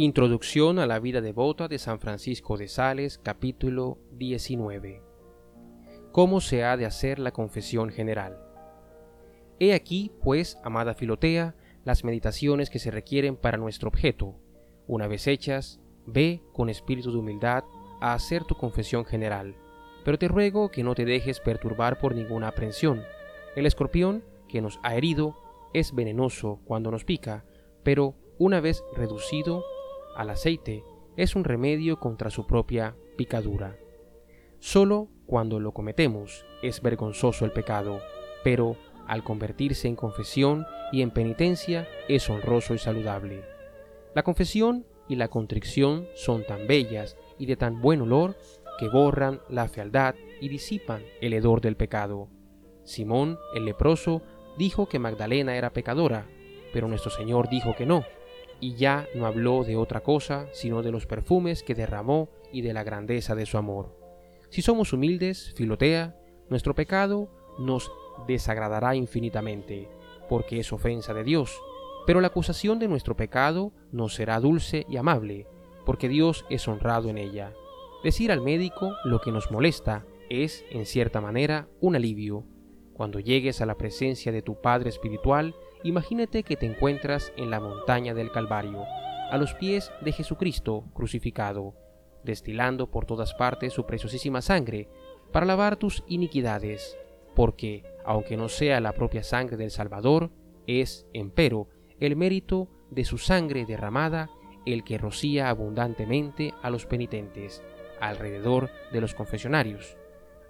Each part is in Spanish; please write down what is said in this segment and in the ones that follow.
Introducción a la vida devota de San Francisco de Sales, capítulo 19. ¿Cómo se ha de hacer la confesión general? He aquí, pues, amada Filotea, las meditaciones que se requieren para nuestro objeto. Una vez hechas, ve con espíritu de humildad a hacer tu confesión general, pero te ruego que no te dejes perturbar por ninguna aprensión. El escorpión que nos ha herido es venenoso cuando nos pica, pero una vez reducido al aceite es un remedio contra su propia picadura. Solo cuando lo cometemos es vergonzoso el pecado, pero al convertirse en confesión y en penitencia es honroso y saludable. La confesión y la contrición son tan bellas y de tan buen olor que borran la fealdad y disipan el hedor del pecado. Simón, el leproso, dijo que Magdalena era pecadora, pero nuestro Señor dijo que no, y ya no habló de otra cosa sino de los perfumes que derramó y de la grandeza de su amor. Si somos humildes, Filotea, nuestro pecado nos desagradará infinitamente, porque es ofensa de Dios, pero la acusación de nuestro pecado nos será dulce y amable, porque Dios es honrado en ella. Decir al médico lo que nos molesta es, en cierta manera, un alivio. Cuando llegues a la presencia de tu Padre Espiritual, Imagínate que te encuentras en la montaña del Calvario, a los pies de Jesucristo crucificado, destilando por todas partes su preciosísima sangre para lavar tus iniquidades, porque, aunque no sea la propia sangre del Salvador, es, empero, el mérito de su sangre derramada el que rocía abundantemente a los penitentes alrededor de los confesionarios.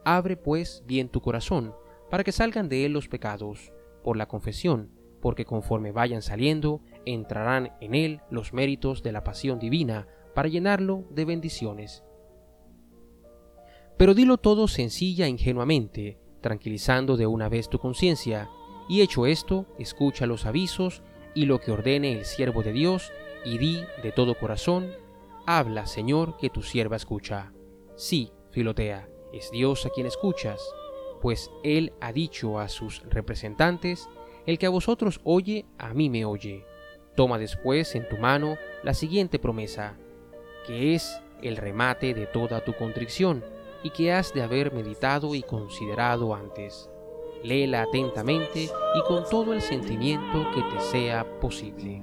Abre pues bien tu corazón, para que salgan de él los pecados, por la confesión, porque conforme vayan saliendo, entrarán en él los méritos de la pasión divina para llenarlo de bendiciones. Pero dilo todo sencilla e ingenuamente, tranquilizando de una vez tu conciencia, y hecho esto, escucha los avisos y lo que ordene el siervo de Dios, y di de todo corazón, habla, Señor, que tu sierva escucha. Sí, Filotea, es Dios a quien escuchas, pues Él ha dicho a sus representantes el que a vosotros oye, a mí me oye. Toma después en tu mano la siguiente promesa, que es el remate de toda tu contrición y que has de haber meditado y considerado antes. Léela atentamente y con todo el sentimiento que te sea posible.